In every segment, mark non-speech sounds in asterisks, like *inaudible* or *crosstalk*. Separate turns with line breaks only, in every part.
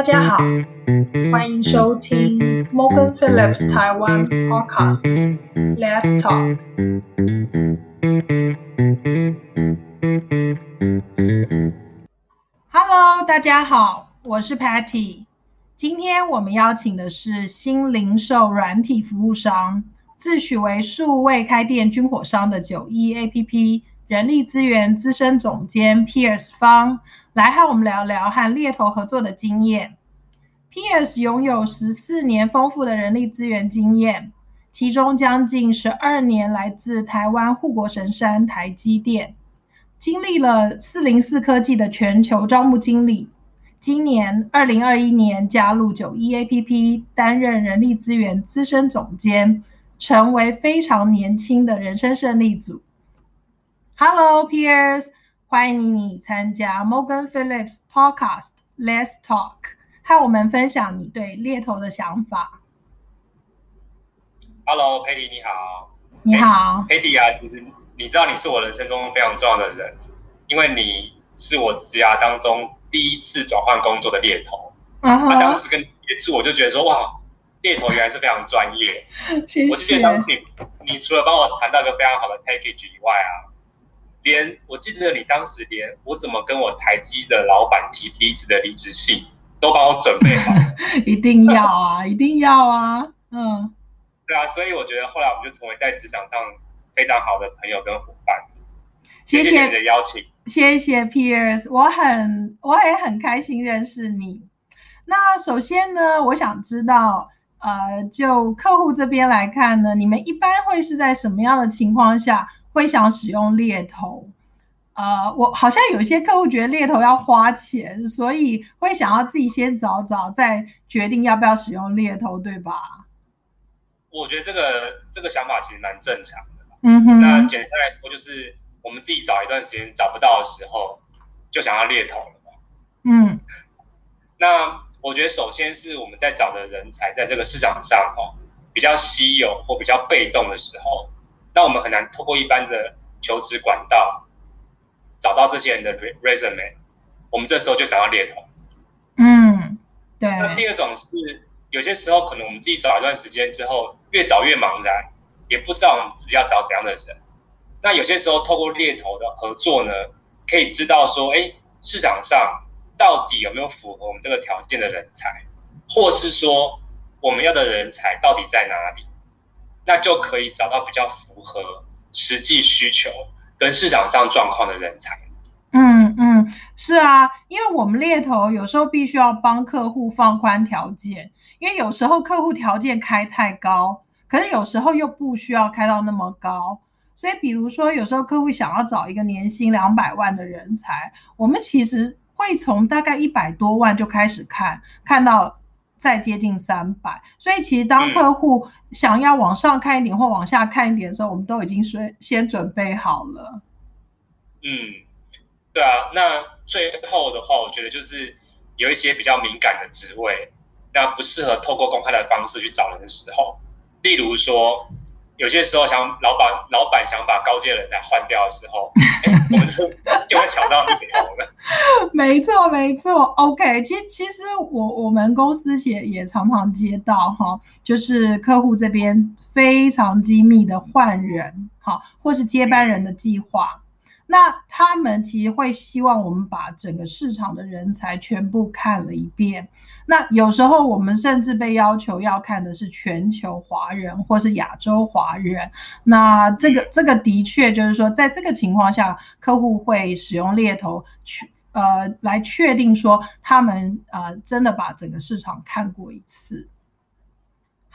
大家好，欢迎收听 Morgan Phillips 台湾 Podcast Let's Talk。Hello，大家好，我是 Patty。今天我们邀请的是新零售软体服务商，自诩为数位开店军火商的九一 APP 人力资源资深总监 Pierce 方，来和我们聊聊和猎头合作的经验。Pierce 拥有十四年丰富的人力资源经验，其中将近十二年来自台湾护国神山台积电，经历了四零四科技的全球招募经理。今年二零二一年加入九一 APP，担任人力资源资深总监，成为非常年轻的人生胜利组。Hello, Pierce，欢迎你参加 Morgan Phillips Podcast Let's Talk，和我们分享你对猎头的想法。
Hello, Patty，你好。
你好
，Patty 啊，其实你知道你是我人生中非常重要的人，因为你是我职涯当中。第一次转换工作的猎头，啊当时跟接触，我就觉得说哇，猎头原来是非常专业。*laughs*
谢谢。
我记得当时你，你除了帮我谈到一个非常好的 package 以外啊，连我记得你当时连我怎么跟我台积的老板提离职的离职信都帮我准备好。*laughs*
一定要啊，*laughs* 一定要啊，嗯。
对啊，所以我觉得后来我们就成为在职场上非常好的朋友跟伙伴。
谢
谢你的邀请。
谢谢 Pierce，我很我也很开心认识你。那首先呢，我想知道，呃，就客户这边来看呢，你们一般会是在什么样的情况下会想使用猎头？呃，我好像有些客户觉得猎头要花钱，所以会想要自己先找找，再决定要不要使用猎头，对吧？
我觉得这个这个想法其实蛮正常的。
嗯哼。
那简单来说就是。我们自己找一段时间找不到的时候，就想要猎头了嘛。
嗯，*laughs*
那我觉得首先是我们在找的人才在这个市场上哦比较稀有或比较被动的时候，那我们很难透过一般的求职管道找到这些人的 resume。我们这时候就找到猎头。
嗯，对。
那第二种是有些时候可能我们自己找一段时间之后，越找越茫然，也不知道我们自己要找怎样的人。那有些时候透过猎头的合作呢，可以知道说，哎，市场上到底有没有符合我们这个条件的人才，或是说我们要的人才到底在哪里，那就可以找到比较符合实际需求跟市场上状况的人才。
嗯嗯，是啊，因为我们猎头有时候必须要帮客户放宽条件，因为有时候客户条件开太高，可是有时候又不需要开到那么高。所以，比如说，有时候客户想要找一个年薪两百万的人才，我们其实会从大概一百多万就开始看，看到再接近三百。所以，其实当客户想要往上看一点或往下看一点的时候，我们都已经先先准备好了。
嗯，对啊。那最后的话，我觉得就是有一些比较敏感的职位，那不适合透过公开的方式去找人的时候，例如说。有些时候，想老板老板想把高阶人才换掉的时候，*laughs* 我们就就会想到你头了。*laughs*
没错，没错。OK，其实其实我我们公司也也常常接到哈，就是客户这边非常机密的换人，好，或是接班人的计划。那他们其实会希望我们把整个市场的人才全部看了一遍。那有时候我们甚至被要求要看的是全球华人或是亚洲华人。那这个这个的确就是说，在这个情况下，客户会使用猎头去呃来确定说他们呃真的把整个市场看过一次。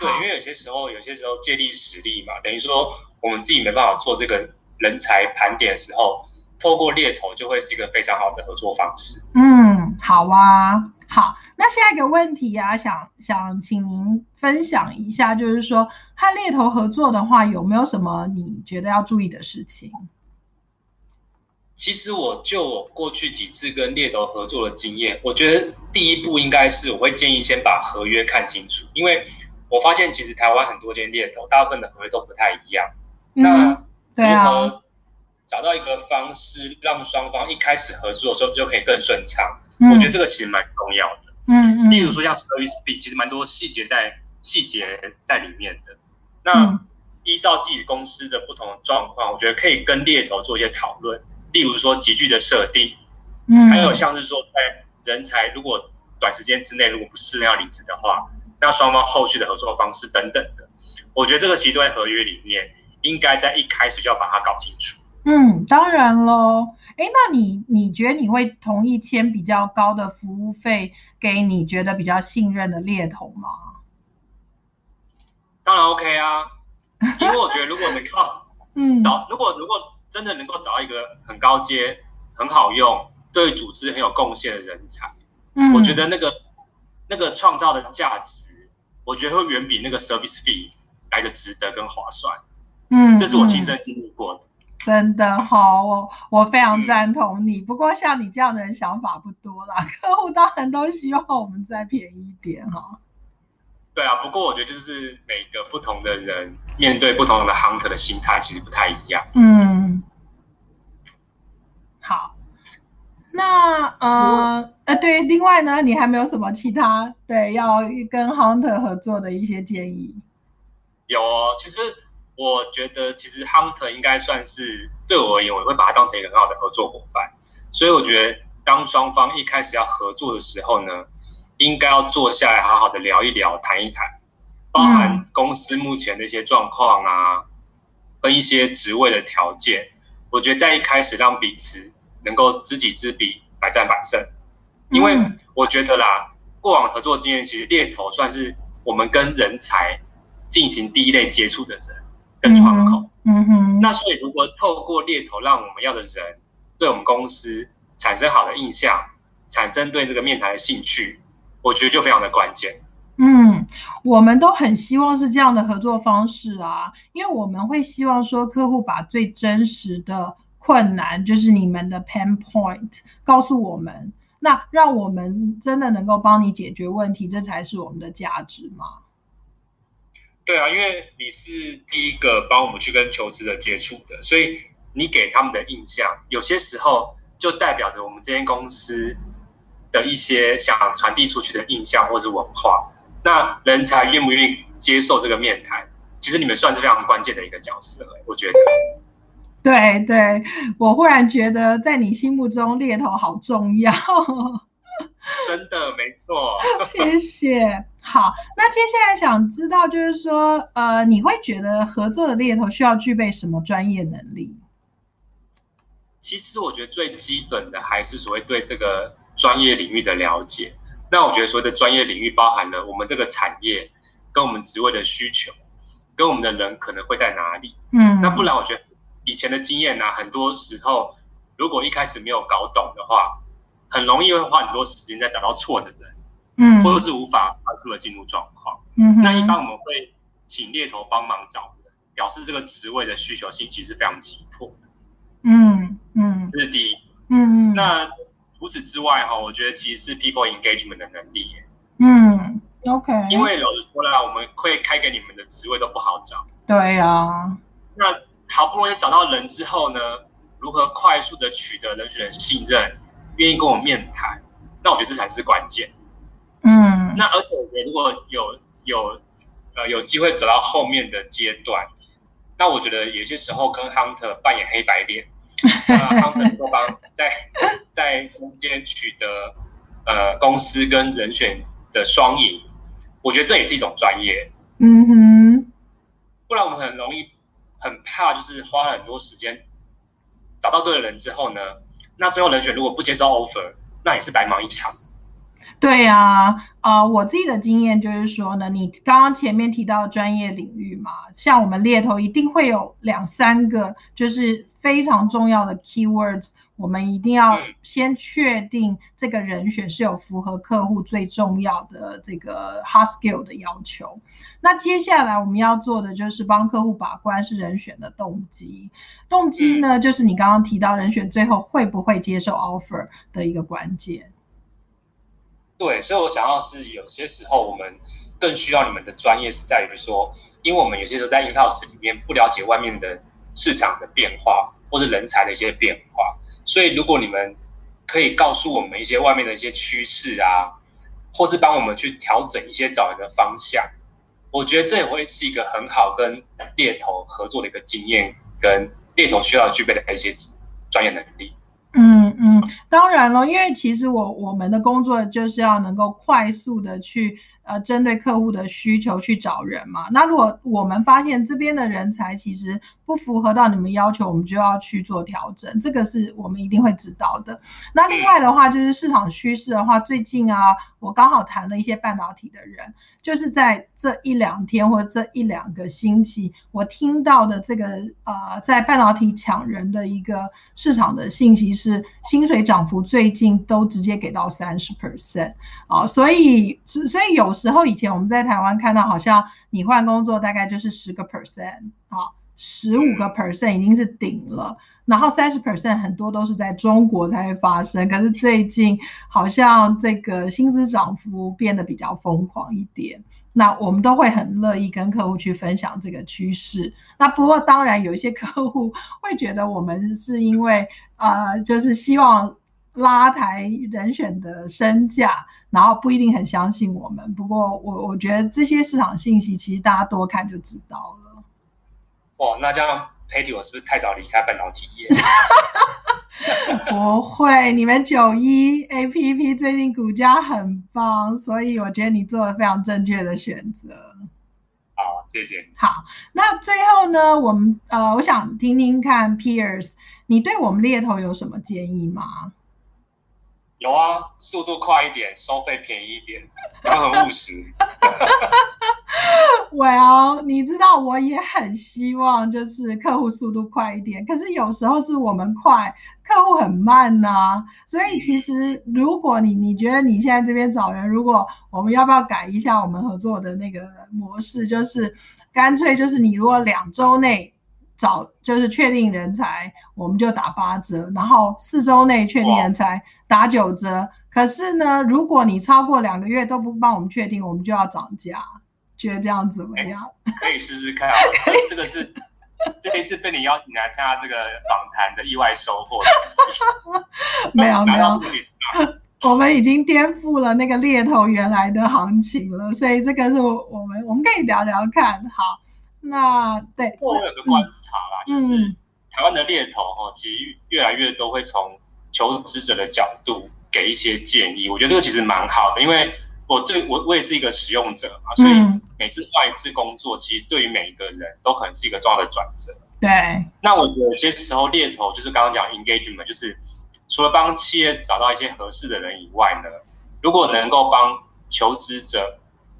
对，因为有些时候有些时候借力使力嘛，等于说我们自己没办法做这个。人才盘点的时候，透过猎头就会是一个非常好的合作方式。
嗯，好啊，好。那下一个问题啊，想想请您分享一下，就是说和猎头合作的话，有没有什么你觉得要注意的事情？
其实我就我过去几次跟猎头合作的经验，我觉得第一步应该是我会建议先把合约看清楚，因为我发现其实台湾很多间猎头，大部分的合约都不太一样。那如何找到一个方式，让双方一开始合作的时候就可以更顺畅？我觉得这个其实蛮重要的。
嗯嗯，
例如说像 service fee，其实蛮多细节在细节在里面的。那依照自己公司的不同的状况，我觉得可以跟猎头做一些讨论。例如说集聚的设定，
嗯，
还有像是说在人才如果短时间之内如果不适应要离职的话，那双方后续的合作方式等等的，我觉得这个其实都在合约里面，应该在一开始就要把它搞清楚。
嗯，当然喽。哎，那你你觉得你会同意签比较高的服务费给你觉得比较信任的猎头吗？
当然 OK 啊，因为我觉得如果能够 *laughs*
嗯
找，如果如果真的能够找到一个很高阶、很好用、对组织很有贡献的人才，
嗯，
我觉得那个那个创造的价值，我觉得会远比那个 service fee 来的值得跟划算。
嗯，
这是我亲身经历过的。
真的好，我我非常赞同你。不过像你这样的人想法不多啦，*laughs* 客户当然都希望我们再便宜一点哈。
对啊，不过我觉得就是每个不同的人面对不同的 hunter 的心态其实不太一样。
嗯，好，那呃呃对，另外呢，你还没有什么其他对要跟 hunter 合作的一些建议？
有哦，其实我觉得其实 hunter 应该算是对我而言，我会把它当成一个很好的合作伙伴。所以我觉得当双方一开始要合作的时候呢，应该要坐下来好好的聊一聊、谈一谈，包含公司目前的一些状况啊，跟一些职位的条件。我觉得在一开始让彼此能够知己知彼，百战百胜。因为我觉得啦，过往合作经验，其实猎头算是我们跟人才进行第一类接触的人跟窗口。
嗯哼，
那所以如果透过猎头让我们要的人对我们公司产生好的印象，产生对这个面谈的兴趣，我觉得就非常的关键。
嗯，我们都很希望是这样的合作方式啊，因为我们会希望说客户把最真实的困难，就是你们的 pain point 告诉我们，那让我们真的能够帮你解决问题，这才是我们的价值嘛。
对啊，因为你是第一个帮我们去跟求职者接触的，所以你给他们的印象，有些时候就代表着我们这间公司的一些想传递出去的印象或是文化。那人才愿不愿意接受这个面谈，其实你们算是非常关键的一个角色，我觉得。
对对，我忽然觉得在你心目中猎头好重要。
真的没错，*laughs*
谢谢。好，那接下来想知道就是说，呃，你会觉得合作的猎头需要具备什么专业能力？
其实我觉得最基本的还是所谓对这个专业领域的了解。那我觉得所谓的专业领域包含了我们这个产业跟我们职位的需求，跟我们的人可能会在哪里。
嗯，
那不然我觉得以前的经验呢、很多时候如果一开始没有搞懂的话，很容易会花很多时间在找到错的人，
嗯，
或者是无法快速的进入状况。
嗯，
那一般我们会请猎头帮忙找人，表示这个职位的需求性其实非常急迫的，
嗯嗯。
这是第一。
嗯嗯，
那除此之外哈，我觉得其实是 people engagement 的能力，
嗯，OK，
因为老实说啦，我们会开给你们的职位都不好找。
对啊，
那好不容易找到人之后呢，如何快速的取得人选的信任，愿意跟我面谈，那我觉得这才是关键。
嗯，
那而且我觉得如果有有呃有机会走到后面的阶段，那我觉得有些时候跟 hunter 扮演黑白脸，那 *laughs* hunter 能够帮在在中间取得呃公司跟人选的双赢，我觉得这也是一种专业，
嗯哼，
不然我们很容易很怕就是花了很多时间找到对的人之后呢，那最后人选如果不接受 offer，那也是白忙一场。
对呀，啊，我自己的经验就是说呢，你刚刚前面提到专业领域嘛，像我们猎头一定会有两三个就是非常重要的 keywords，我们一定要
嗯
先确定这个人选是有符合客户最重要的这个 hard skill 的要求。那接下来我们要做的就是帮客户把关是人选的动机，动机呢就是你刚刚提到人选最后会不会接受 offer 的一个关键。
对，所以我想要是有些时候我们更需要你们的专业是在于说，因为我们有些时候在 in house 里面不了解外面的市场的变化或是人才的一些变化，所以如果你们可以告诉我们一些外面的一些趋势啊，或是帮我们去调整一些找人的方向。我觉得这也会是一个很好跟猎头合作的一个经验，跟猎头需要具备的一些专业能力。
嗯嗯，当然了，因为其实我我们的工作就是要能够快速的去。呃，针对客户的需求去找人嘛。那如果我们发现这边的人才其实不符合到你们要求，我们就要去做调整，这个是我们一定会知道的。那另外的话，就是市场趋势的话，最近啊，我刚好谈了一些半导体的人，就是在这一两天或者这一两个星期，我听到的这个呃，在半导体抢人的一个市场的信息是，薪水涨幅最近都直接给到三十 percent 啊，所以所以有。时候以前我们在台湾看到，好像你换工作大概就是十个 percent 啊，十五个 percent 已经是顶了，然后三十 percent 很多都是在中国才会发生。可是最近好像这个薪资涨幅变得比较疯狂一点，那我们都会很乐意跟客户去分享这个趋势。那不过当然有一些客户 *laughs* 会觉得我们是因为呃，就是希望。拉抬人选的身价，然后不一定很相信我们。不过我我觉得这些市场信息其实大家多看就知道了。
哇，那这样 Patty 我是不是太早离开半导体业？*laughs*
不会，你们九一 A P P 最近股价很棒，所以我觉得你做了非常正确的选择。
好，谢谢。
好，那最后呢，我们呃，我想听听看 Piers，你对我们猎头有什么建议吗？
有啊，速度快一点，收费便宜一点，都很务实。*laughs* *laughs*
Well，你知道我也很希望就是客户速度快一点，可是有时候是我们快，客户很慢呐。所以其实如果你你觉得你现在这边找人，如果我们要不要改一下我们合作的那个模式，就是干脆就是你如果两周内找就是确定人才，我们就打八折，然后四周内确定人才。打九折，可是呢，如果你超过两个月都不帮我们确定，我们就要涨价，觉得这样怎么样？*laughs*
可以试试看啊，*laughs* 这个是 *laughs* 这一次被你邀请来参加这个访谈的意外收获。
没有没有，我们已经颠覆了那个猎头原来的行情了，所以这个是我们我们可以聊聊看。好，那对，
我有个观察啦，就是台湾的猎头哦，其实越来越多会从。求职者的角度给一些建议，我觉得这个其实蛮好的，因为我对我我也是一个使用者嘛，所以每次换一次工作，其实对于每一个人都可能是一个重要的转折。
对，
那我有些时候猎头就是刚刚讲 engagement，就是除了帮企业找到一些合适的人以外呢，如果能够帮求职者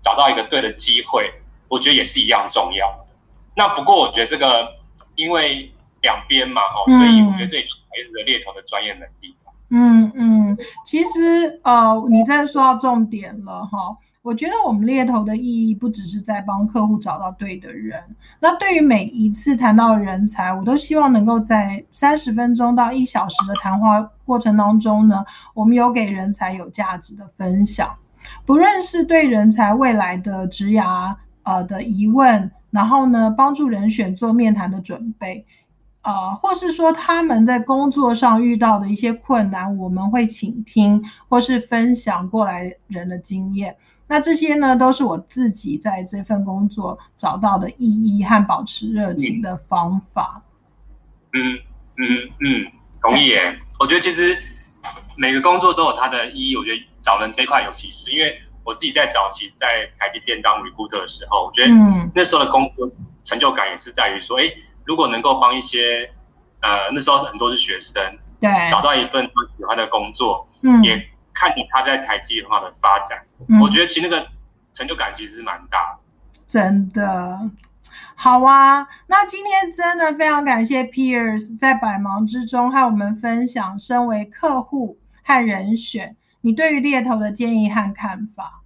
找到一个对的机会，我觉得也是一样重要的。那不过我觉得这个因为两边嘛，哦，所以我觉得这里。的猎头的专业能力。
嗯嗯嗯，其实呃，你真的说到重点了哈。我觉得我们猎头的意义不只是在帮客户找到对的人。那对于每一次谈到人才，我都希望能够在三十分钟到一小时的谈话过程当中呢，我们有给人才有价值的分享，不论是对人才未来的职涯呃的疑问，然后呢，帮助人选做面谈的准备。呃，或是说他们在工作上遇到的一些困难，我们会倾听或是分享过来人的经验。那这些呢，都是我自己在这份工作找到的意义和保持热情的方法。
嗯嗯嗯，同意耶。我觉得其实每个工作都有它的意义。我觉得找人这块尤其是，因为我自己在早期在台积电当 recruiter 的时候，我觉得那时候的工作成就感也是在于说，哎。如果能够帮一些，呃，那时候很多是学生，
对，
找到一份喜欢的工作，嗯，也看你他在台积很好的发展，嗯，我觉得其实那个成就感其实是蛮大的，
真的，好啊，那今天真的非常感谢 Piers 在百忙之中和我们分享身为客户和人选你对于猎头的建议和看法。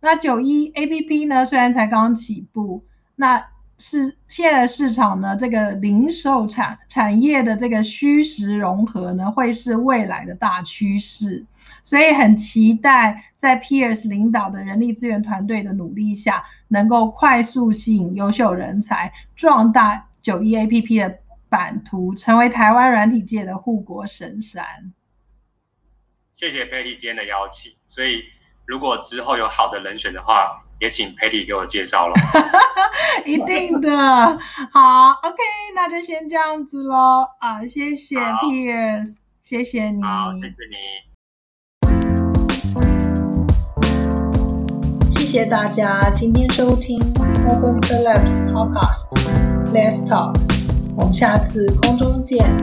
那九一 A P P 呢，虽然才刚起步，那。是现在市场呢，这个零售产产业的这个虚实融合呢，会是未来的大趋势，所以很期待在 Piers 领导的人力资源团队的努力下，能够快速吸引优秀人才，壮大九一 A P P 的版图，成为台湾软体界的护国神山。
谢谢 Betty 今天的邀请，所以如果之后有好的人选的话，也请 Patty 给我介绍了。*laughs*
一定的，好，OK，那就先这样子喽。啊，谢谢 Pierce，谢谢你，
好，谢谢你。
谢谢大家今天收听 Morgan Phillips Podcast Let's Talk，我们下次空中见。